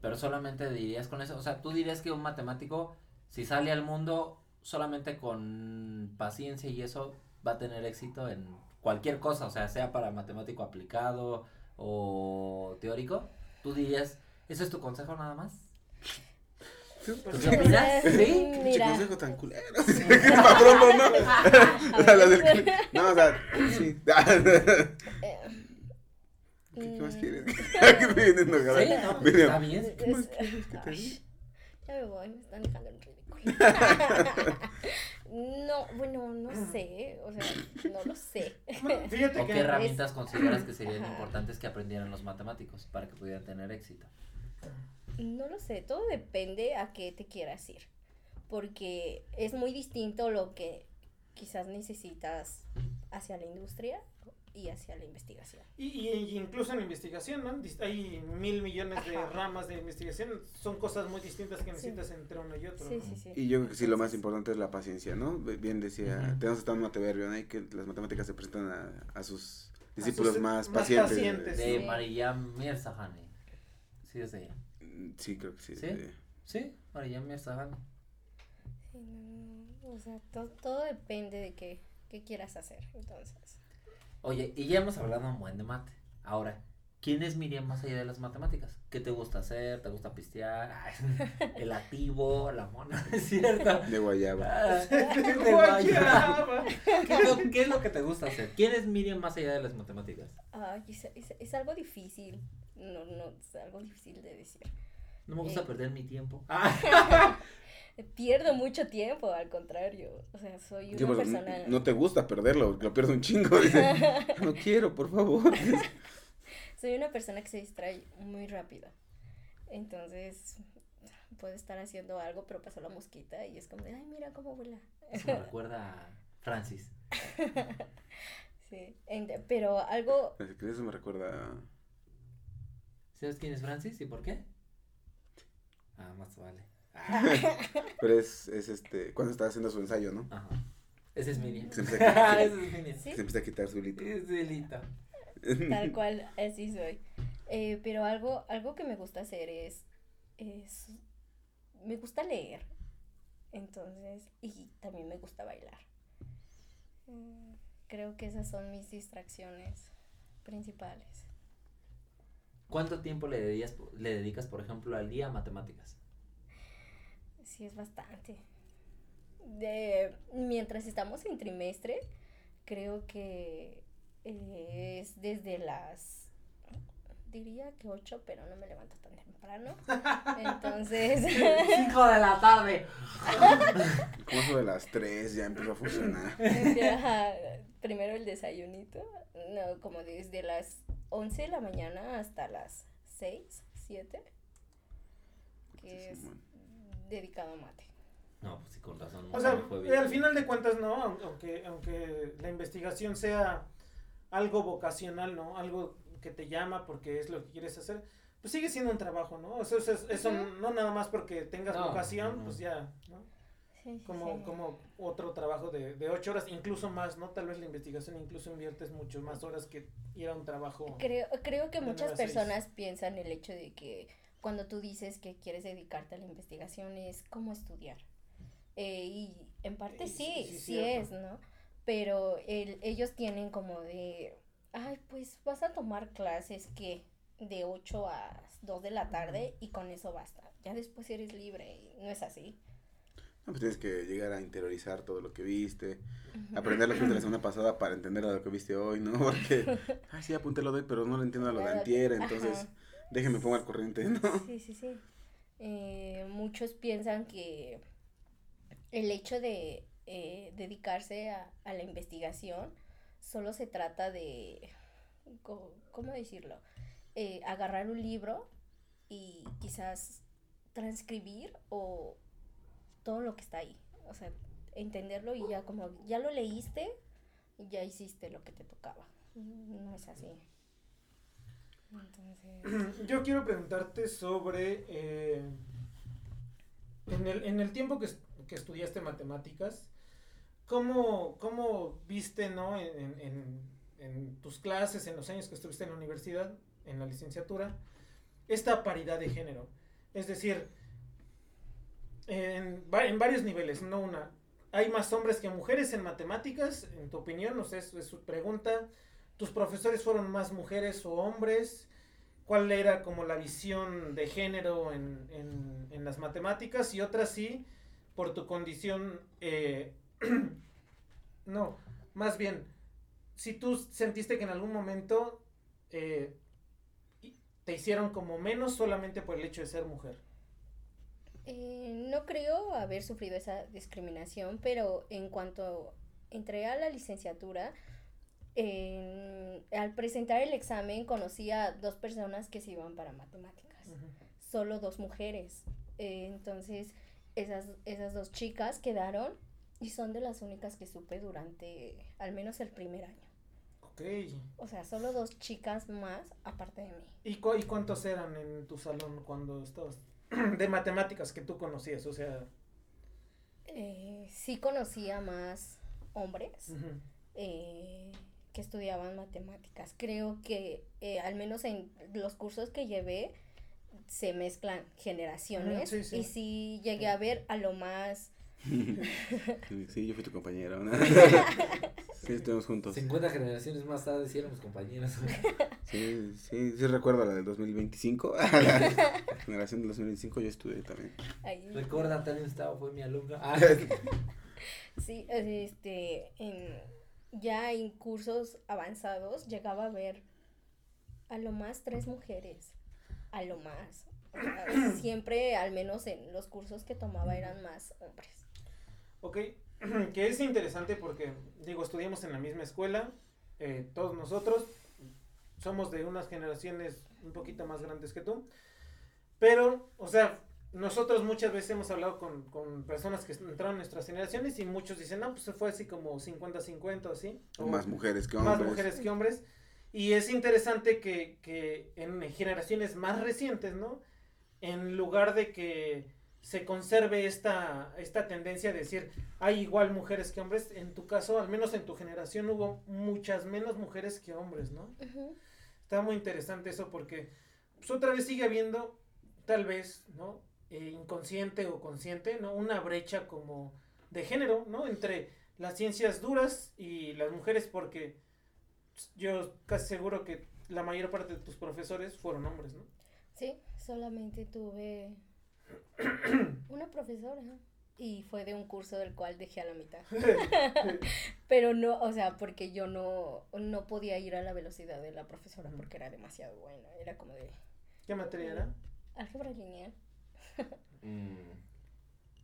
Pero solamente dirías con eso, o sea, tú dirías que un matemático, si sale al mundo solamente con paciencia y eso, va a tener éxito en cualquier cosa, o sea, sea para matemático aplicado o teórico. Tú dirías, ¿eso es tu consejo nada más? Pues ¿Tú sí. qué opinas? ¿Sí? Pinche Mira, consejo tan culero. ¿Qué patrón, no, no? O sea, las del cli- No, o sea, sí. eh, ¿Qué, qué más mm, quieres? ¿Qué me vienen enojada? Sí, no, Mira, está bien. ¿Qué más es- quieres que te ay, diga? Ya me voy, me están dejando en ridículo. No, bueno, no sé, o sea, no lo sé. Bueno, Fíjate ¿O qué herramientas consideras que serían Ajá. importantes que aprendieran los matemáticos para que pudieran tener éxito? No lo sé, todo depende a qué te quieras ir. Porque es muy distinto lo que quizás necesitas hacia la industria y hacia la investigación. Y, y- y incluso en la investigación, ¿no? Hay mil millones de Ajá. ramas de investigación, son cosas muy distintas que Sí. necesitas entre uno y otro. Sí, ¿no? sí, sí. Y yo creo que sí, lo más importante es la paciencia, ¿no? Bien decía, tenemos hasta un mateverbio, ¿no? Y que las matemáticas se presentan a, a sus discípulos sus- más, más pacientes. pacientes. De Sí. Marillam Mirzahani. Sí, es de ella. Sí, creo que sí. ¿Sí? de- Sí, Marillam Mirzahani. Sí, no, no, o sea, to- todo depende de qué, qué quieras hacer. Entonces, Oye, y ya hemos hablado un buen de mate. Ahora, ¿quién es Miriam más allá de las matemáticas? ¿Qué te gusta hacer? ¿Te gusta pistear? Ay, el activo, la mona, ¿es cierto? De guayaba. Ah, de guayaba. ¿Qué, es lo, qué es lo que te gusta hacer? ¿Quién es Miriam más allá de las matemáticas? ay, es, es- es algo difícil. No, no, es algo difícil de decir. No me gusta Eh. perder mi tiempo. Ah, Pierdo mucho tiempo, al contrario. O sea, soy una Sí, pues, persona... no te gusta perderlo, lo pierdo un chingo. Dice, no quiero, por favor. Soy una persona que se distrae muy rápido. Entonces, puedo estar haciendo algo, pero pasó la mosquita y es como de, ay, mira cómo vuela. Eso me recuerda a Francis. Sí, pero algo, Eso me recuerda a- ¿Sabes quién es Francis y por qué? Ah, más vale. Pero es, es este, cuando estaba haciendo su ensayo, ¿no? Ajá. Ese es Miriam. Se empieza a quitar, Ese es se empieza a quitar su hilito. Es. Tal cual, así soy. Eh, pero algo, algo que me gusta hacer es, es, me gusta leer. Entonces, y también me gusta bailar. Mm, Creo que esas son mis distracciones principales. ¿Cuánto tiempo le dedicas, le dedicas, por ejemplo, al día a matemáticas? Sí, es bastante. De, mientras estamos en trimestre, creo que eh, es desde las, diría que 8, pero no me levanto tan temprano. Entonces, Cinco de la tarde. Como eso de las 3 ya empezó a funcionar. ajá, primero el desayunito, no, como desde las 11 de la mañana hasta las 6, 7, que es. Dedicado a mate. No, pues sí, con razón. O no sea, me fue bien. al final de cuentas, ¿no? Aun- Aunque, aunque la investigación sea algo vocacional, ¿no? Algo que te llama porque es lo que quieres hacer, pues sigue siendo un trabajo, ¿no? Eso, eso, eso Ujú. no nada más porque tengas No, vocación, no. pues ya, ¿no? Sí, sí, Como, sí. como otro trabajo de, de ocho horas, incluso más, ¿no? Tal vez la investigación incluso inviertes mucho más horas que ir a un trabajo. Creo, creo que muchas personas piensan el hecho de que cuando tú dices que quieres dedicarte a la investigación es como estudiar. Eh, y en parte sí, sí, sí, sí, cierto. es, ¿no? Pero el, ellos tienen como de, ay, pues vas a tomar clases que de 8 a 2 de la tarde y con eso basta. Ya después eres libre y no es así. No, pues tienes que llegar a interiorizar todo lo que viste, aprender lo que viste la semana pasada para entender lo que viste hoy, ¿no? Porque, ay, sí, apunté lo de hoy, pero no lo entiendo a lo de antier, ajá. Déjenme pongo al corriente. Sí, sí, sí. Eh, muchos piensan que el hecho de eh, dedicarse a, la investigación solo se trata de, ¿cómo decirlo? Eh, agarrar un libro y quizás transcribir o todo lo que está ahí. O sea, entenderlo y ya como, ya lo leíste ya hiciste lo que te tocaba. No es así. Entonces... Yo quiero preguntarte sobre, eh, en, el, en el tiempo que, que estudiaste matemáticas, ¿cómo, cómo viste, no, en, en- en- tus clases, en los años que estuviste en la universidad, en la licenciatura, esta paridad de género? Es decir, en, en varios niveles, no una. ¿Hay más hombres que mujeres en matemáticas? En tu opinión, no sé, es su pregunta. ¿Tus profesores fueron más mujeres o hombres? ¿Cuál era como la visión de género en, en- las matemáticas? Y otra sí, por tu condición, eh, no, más bien, si tú sentiste que en algún momento eh, te hicieron como menos solamente por el hecho de ser mujer. Eh, no creo haber sufrido esa discriminación, pero en cuanto entré a la licenciatura, en- al presentar el examen conocí a dos personas que se iban para matemáticas, solo dos mujeres. Eh, entonces, esas, esas dos chicas quedaron y son de las únicas que supe durante al menos el primer año. Ok. O sea, solo dos chicas más aparte de mí. ¿Y, cu- y cuántos eran en tu salón cuando estabas de matemáticas que tú conocías? O sea, Eh, sí conocía más hombres. eh, que estudiaban matemáticas. Creo que eh, al menos en los cursos que llevé se mezclan generaciones Ujú, sí, sí. y sí llegué a ver a lo más Sí, yo fui tu compañero, ¿no? Sí, estuvimos juntos. 50 generaciones más tarde sí éramos compañeros. Sí, sí, sí recuerdo la del 2025. La generación del 2025 yo estudié también. Recuerda, Tania Gustavo fue mi alumno. Ah, Sí, este, en, ya en cursos avanzados llegaba a ver a lo más tres mujeres, a lo más. Siempre, al menos en los cursos que tomaba, eran más hombres. Ok, que es interesante porque, digo, estudiamos en la misma escuela, eh, todos nosotros somos de unas generaciones un poquito más grandes que tú, pero, o sea, nosotros muchas veces hemos hablado con, con personas que entraron en nuestras generaciones y muchos dicen, no, pues se fue así como 50-50 o así. o Más mujeres que más hombres. mujeres que hombres. Y es interesante que, que en generaciones más recientes, ¿no? En lugar de que se conserve esta, esta tendencia de decir, hay igual mujeres que hombres, en tu caso, al menos en tu generación, hubo muchas menos mujeres que hombres, ¿no? Ujú. Está muy interesante eso porque pues, otra vez sigue habiendo, tal vez, ¿no? Eh, inconsciente o consciente, ¿no? Una brecha como de género, ¿no? Entre las ciencias duras y las mujeres porque yo casi seguro que la mayor parte de tus profesores fueron hombres, ¿no? Sí, solamente tuve una profesora y fue de un curso del cual dejé a la mitad. Pero no, o sea, porque yo no, no podía ir a la velocidad de la profesora porque era demasiado buena. Era como de ¿Qué materia era? álgebra lineal. Mm,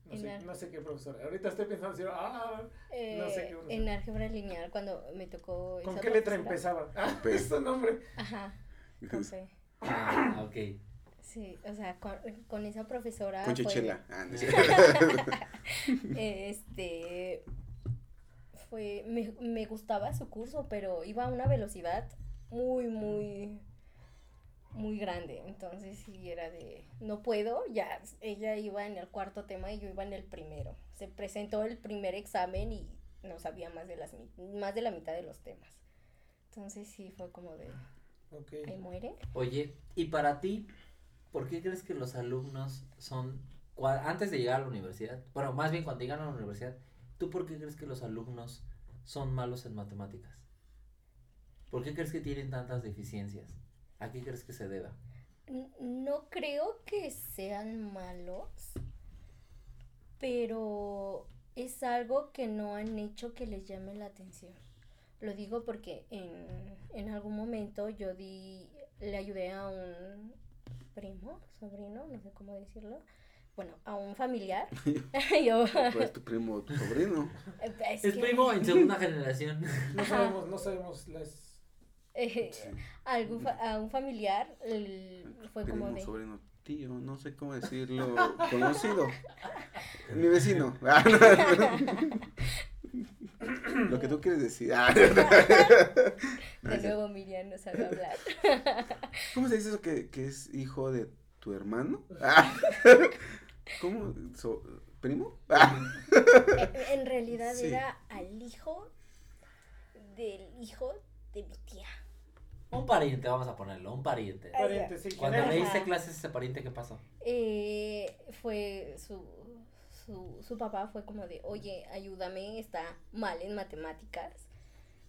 No En sé, ar- no sé qué profesora. Ahorita estoy pensando, si, ah, Eh, No sé qué profesora. en álgebra lineal cuando me tocó... ¿con qué letra profesora. empezaba? Ah, es su nombre. Ajá, con P. ah, ok. Sí, o sea, con, con esa profesora. Con fue- Chichela. Ah, no es este fue me, me gustaba su curso pero iba a una velocidad muy muy muy grande entonces sí era de no puedo ya ella iba en el cuarto tema y yo iba en el primero se presentó el primer examen y no sabía más de las más de la mitad de los temas entonces sí fue como de Ok. ahí muere Oye, y para ti, ¿por qué crees que los alumnos son, antes de llegar a la universidad, bueno, más bien cuando llegan a la universidad, ¿tú por qué crees que los alumnos son malos en matemáticas? ¿Por qué crees que tienen tantas deficiencias? ¿A qué crees que se deba? No creo que sean malos, pero es algo que no han hecho que les llame la atención. Lo digo porque en, en algún momento yo di, le ayudé a un primo, sobrino, no sé cómo decirlo, bueno, a un familiar. yo, Pues tu primo tu sobrino. es Es que, primo en segunda generación. No sabemos, no sabemos las... eh, Sí. a algún fa- a un familiar el- fue primo, como de... sobrino, tío, no sé cómo decirlo. Conocido. Mi vecino. Ah. Lo que tú quieres decir. Ah, no, De nuevo Miriam no sabe hablar. ¿Cómo se dice eso que, que es hijo de tu hermano? Ah. ¿Cómo? So- ¿Primo? En, en realidad Sí. era al hijo del hijo de mi tía. Un pariente, vamos a ponerlo, un pariente. Pariente, sí, Cuando le hice clases a ese pariente, ¿qué pasó? Eh, fue su, su, su papá fue como de, oye, ayúdame, está mal en matemáticas.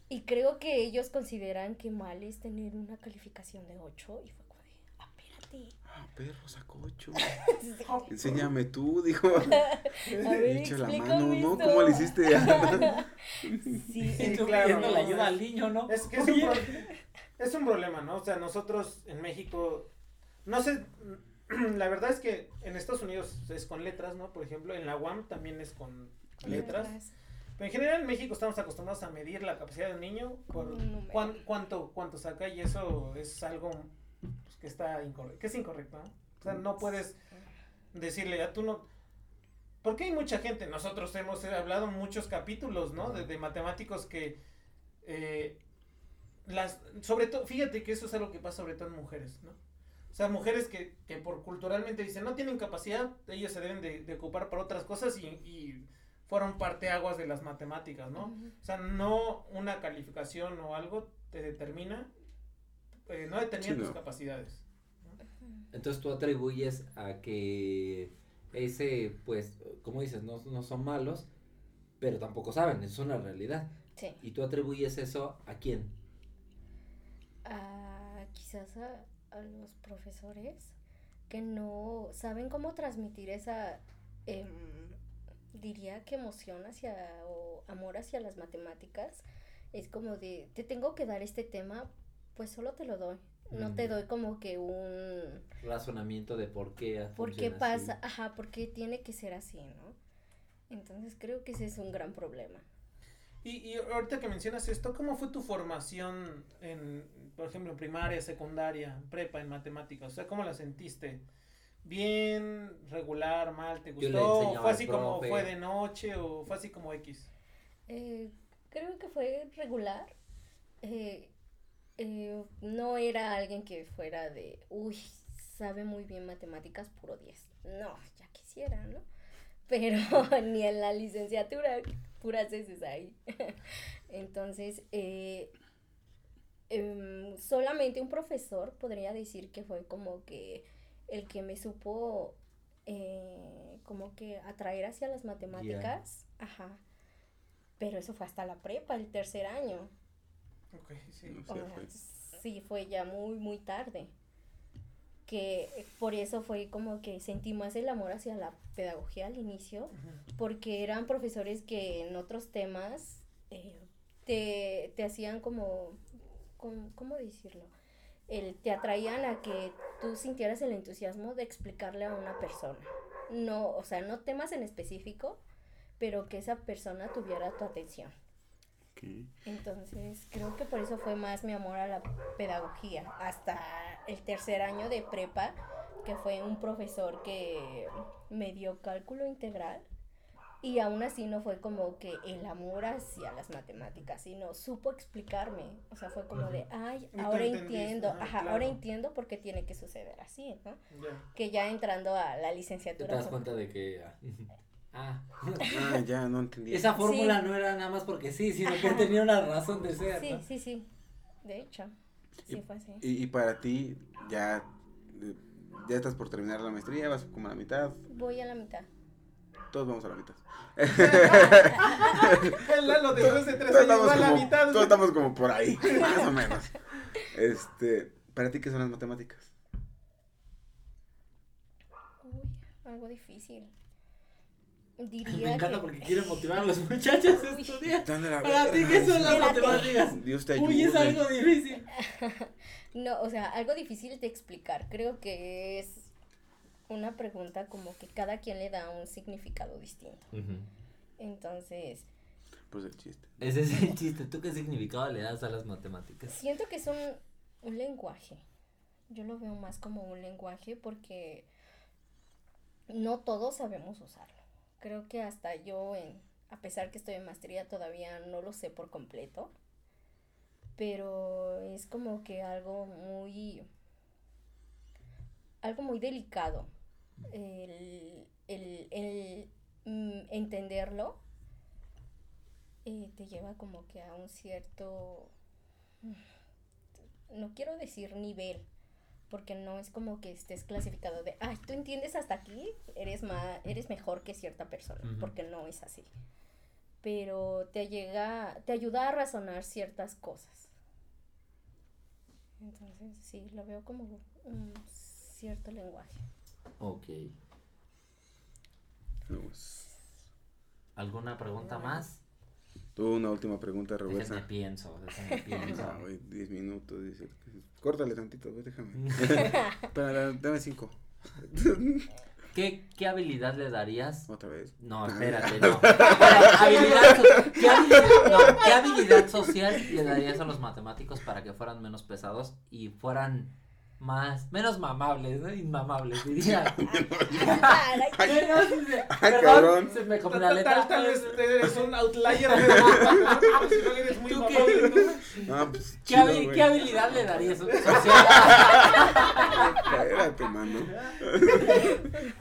Y creo que ellos consideran que mal es tener una calificación de 8 y fue como de, "Ah, espérate. Ah, perro, sacó ocho. Sí. Enséñame tú, dijo. A ver, la mano, ¿no? esto. ¿Cómo le histe? Sí, Sí, Y tú claro. la ayuda al niño, ¿no? Es que es un, es un problema, ¿no? O sea, nosotros en México, no sé, la verdad es que en Estados Unidos es con letras, ¿no? Por ejemplo, en la UAM también es con letras. Pero en general en México estamos acostumbrados a medir la capacidad de un niño por Un cuán- cuánto, cuánto saca y eso es algo pues, que está incorrecto, que es incorrecto, ¿no? O sea, no puedes decirle a tú no... Porque hay mucha gente, nosotros hemos hablado muchos capítulos, ¿no? De, de matemáticos que... eh, las, sobre todo, fíjate que eso es algo que pasa sobre todo en mujeres, ¿no? O sea, mujeres que, que por culturalmente dicen no tienen capacidad, ellas se deben de, de ocupar para otras cosas y, y fueron parteaguas de las matemáticas, ¿no? O sea, no una calificación o algo te determina, eh, no determina Sí, tus no. capacidades. Entonces tú atribuyes a que ese, pues, como dices, no, no son malos, pero tampoco saben, eso es una realidad. Sí. Y tú atribuyes eso a quién? A quizás a, a los profesores que no saben cómo transmitir esa, em, diría que emoción hacia o amor hacia las matemáticas. Es como de, te tengo que dar este tema, pues solo te lo doy. No te doy como que un, Razonamiento de por qué. ¿por qué funciona así. pasa? Ajá, ¿por qué tiene que ser así, no? Entonces creo que ese es un gran problema. Y, y ahorita que mencionas esto, ¿cómo fue tu formación en, por ejemplo, en primaria, secundaria, prepa en matemáticas? O sea, ¿cómo la sentiste? ¿Bien, regular, mal, te gustó? ¿Fue así como profe. fue de noche o fue así como X? Eh, creo que fue regular. Eh, eh, no era alguien que fuera de, uy, sabe muy bien matemáticas, puro 10. No, ya quisiera, ¿no? Pero ni en la licenciatura, puras veces ahí. Entonces, eh, em, solamente un profesor podría decir que fue como que el que me supo eh, como que atraer hacia las matemáticas. Ajá. Pero eso fue hasta la prepa, el tercer año. Ok, sí. No sé, fue. sí, fue ya muy, muy tarde. Que por eso fue como que sentí más el amor hacia la pedagogía al inicio, porque eran profesores que en otros temas eh, te, te hacían como, como- ¿cómo decirlo? El, te atraían a que tú sintieras el entusiasmo de explicarle a una persona. No, o sea, no temas en específico, pero que esa persona tuviera tu atención. Entonces, creo que por eso fue más mi amor a la pedagogía. Hasta el tercer año de prepa, que fue un profesor que me dio cálculo integral y aún así no fue como que el amor hacia las matemáticas, sino supo explicarme. O sea, fue como de, ay, ahora entiendo, ajá, ajá, claro. ahora entiendo por qué tiene que suceder así, ¿no? Que ya entrando a la Te licenciatura. das fue- cuenta de que. Ah. Ah, ya, no entendí. Esa fórmula no era nada más porque sí, sino que tenía una razón de ser. Sí, ¿no? sí, sí. De hecho, sí Y- fue así. Y, y para ti, ya, eh, ya estás por terminar la maestría, vas como a la mitad, Voy a la mitad. Todos vamos a la mitad. El Lalo después de tres Todos años estamos, a la como, mitad. todos estamos como por ahí, más o menos. Este, ¿para ti qué son las matemáticas? Uy, algo difícil. Me Diría encanta que... porque quiere motivar a los muchachos a estudiar. Para ti. ¿qué son las Espérate. matemáticas? Dios te Uy, es ayude. algo difícil. No, o sea, algo difícil de explicar. Creo que es una pregunta como que cada quien le da un significado distinto. Entonces, Pues el chiste. Ese es el chiste. ¿Tú qué significado le das a las matemáticas? siento que es un, un lenguaje. Yo lo veo más como un lenguaje porque no todos sabemos usarlo. Creo que hasta yo, en, a pesar que estoy en maestría, todavía no lo sé por completo. Pero es como que algo muy... Algo muy delicado. El, el, el, mm, entenderlo eh, te lleva como que a un cierto no quiero decir nivel, porque no es como que estés clasificado de, ay, tú entiendes hasta aquí, eres más, eres mejor que cierta persona, porque no es así. Pero te llega, te ayuda a razonar ciertas cosas. Entonces, sí, lo veo como un cierto lenguaje. Ok. Pues, ¿Alguna pregunta más? Tuve una última pregunta, Déjenme reversa. pienso, déjenme pienso. Ah, güey, 10 minutos, dice. Córtale tantito, güey, déjame. Espera, dame 5. ¿Qué, ¿Qué habilidad le darías? Otra vez. No, espérate, no. habilidad, so- ¿qué, habilidad, no, ¿Qué habilidad social le darías a los matemáticos para que fueran menos pesados y fueran más, menos mamables, ¿no? Inmamables, diría. Ay, cabrón. se me comió Tal, la tal, letra. tal vez eres un outlier pero si no eres muy ¿Tú mamable, qué? pues, ¿Qué, habilidad le darías social? Espérate, mano.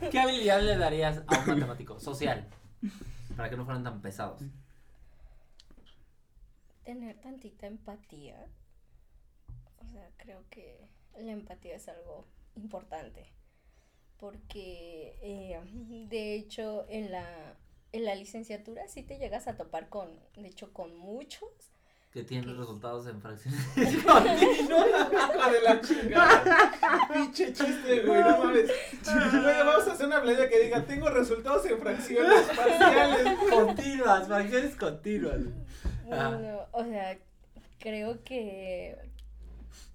¿Qué habilidad le darías a un matemático social? Para que no fueran tan pesados. tener tantita empatía. O sea, creo que la empatía es algo importante. Porque, eh, de hecho, en la, en la licenciatura sí te llegas a topar con, de hecho, con muchos. Que tienen resultados en fracciones. Hijo de la chingada. Pinche chiste, güey, no mames. Oye, vamos a hacer una playa que diga, tengo resultados en fracciones parciales. continuas, fracciones continuas. Ah. No, o sea, creo que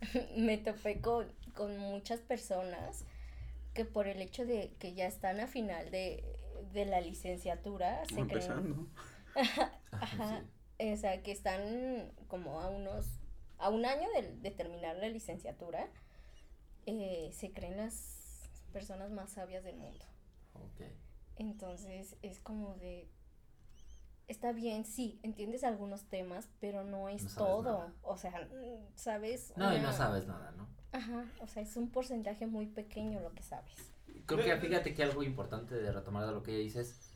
me topé con, con muchas personas que por el hecho de que ya están a final de, de la licenciatura se creen Empezando. Ajá. O sea, que están como a unos, a un año de, de terminar la licenciatura, eh, se creen las personas más sabias del mundo. Ok. Entonces es como de, está bien, sí, entiendes algunos temas, pero no es No todo. nada. O sea, mm, sabes. No, y no sabes nada, ¿no? Ajá, o sea, es un porcentaje muy pequeño lo que sabes. Creo que fíjate que algo importante de retomar de lo que ella dice es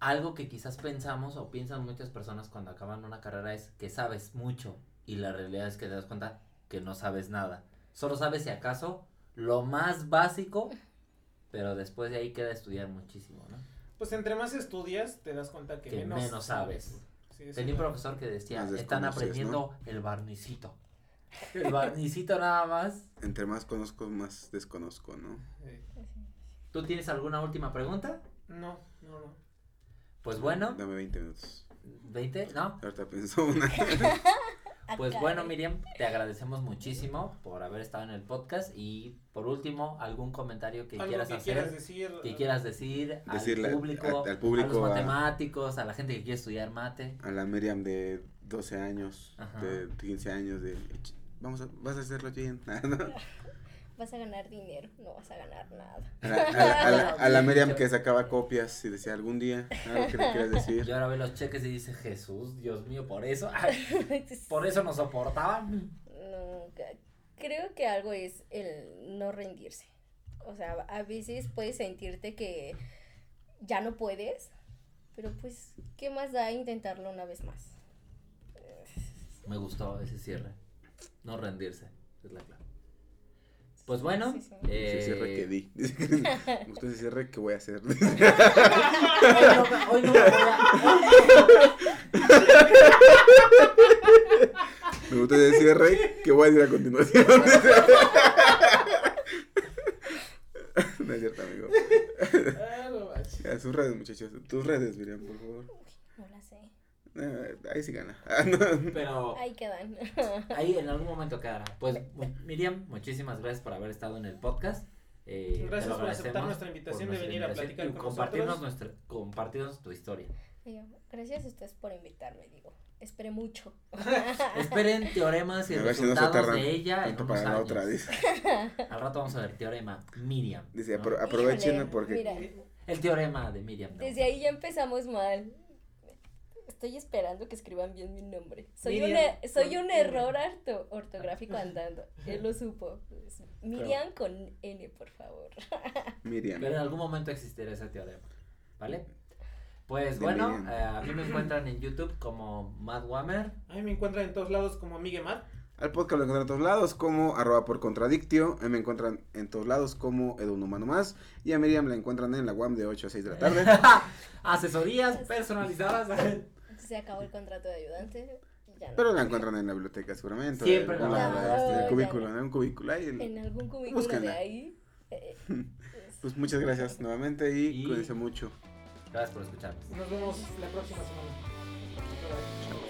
algo que quizás pensamos o piensan muchas personas cuando acaban una carrera es que sabes mucho y la realidad es que te das cuenta que no sabes nada. Solo sabes si acaso lo más básico, pero después de ahí queda estudiar muchísimo, ¿no? Pues entre más estudias, te das cuenta que, Que menos, menos sabes. Sí, Tenía un es- profesor que decía, están aprendiendo el barnicito. El barnicito nada más. Entre más conozco, más desconozco, ¿no? Sí. ¿Tú tienes alguna última pregunta? No, no, no. Pues bueno, Dame 20 minutos. ¿20? ¿No? Ahorita pienso una. Pues bueno. Miriam, te agradecemos muchísimo por haber estado en el podcast y por último, algún comentario que Algo quieras que hacer, quieras decir. que quieras decir Decirle al a- público, a- al público, a los a- matemáticos, a la gente que quiere estudiar mate. A la Miriam de 12 años, Ajá. de 15 años, de. Vamos a, vas a hacerlo bien. vas a ganar dinero, no vas a ganar nada. A la, a la- a la- a la Miriam que sacaba copias y decía algún día, algo que le quieras decir. Y ahora ve los cheques y dice, Jesús, Dios mío, por eso, ay, por eso nos soportaban. No, creo que algo es el no rendirse. O sea, a veces puedes sentirte que ya no puedes, pero pues, ¿qué más da intentarlo una vez más? Me gustó ese cierre. No rendirse, es la clave. Pues bueno, Sí, sí. eh, que di. Gustó ese cierre que voy a hacer. hoy no, me- hoy no me voy a- Me gustó ese cierre que voy a decir a continuación. No es cierto, amigo. Ah, no. A sus redes, muchachos. Tus redes, Miriam, por favor. No la sé. Eh, ahí sí gana. Pero Ahí quedan. ahí en algún momento quedará. Pues Miriam, muchísimas gracias por haber estado en el podcast. Eh, Gracias por aceptar nuestra invitación por de venir a platicar y con compartirnos nosotros. nuestra, compartirnos tu historia. Gracias a ustedes por invitarme, digo. Esperé mucho. Esperen teoremas y ver si no resultados de ella en unos para la años. otra, dice. Al rato vamos a ver teorema Miriam. Dice, ¿no? apro- aprovechen porque mira. El teorema de Miriam. ¿no? Desde ahí ya empezamos mal. Estoy esperando que escriban bien mi nombre. Soy, un, Miriam, e- soy un error orto- ortográfico andando. Él lo supo. Es Miriam con N, por favor. Miriam. Pero en algún momento existirá ese teorema. ¿Vale? Pues De bueno, eh, a mí me encuentran en YouTube como Matt Wammer. A mí me encuentran en todos lados como Miguel Mat. Al podcast lo encuentran en todos lados como arroba por contradictio. A mí me encuentran en todos lados como Edu humano más. Y a Miriam la encuentran en la UAM de 8 a 6 de la tarde. Asesorías personalizadas. Se acabó el contrato de ayudante. Ya no. Pero la encuentran en la biblioteca seguramente. Siempre en el No, cubículo, en un cubículo. ahí En algún cubículo Búsquenla. de ahí. eh, es- Pues muchas gracias nuevamente y, Y- cuídense mucho. Gracias por escucharnos. Nos vemos la próxima semana. Bye, bye. Chao.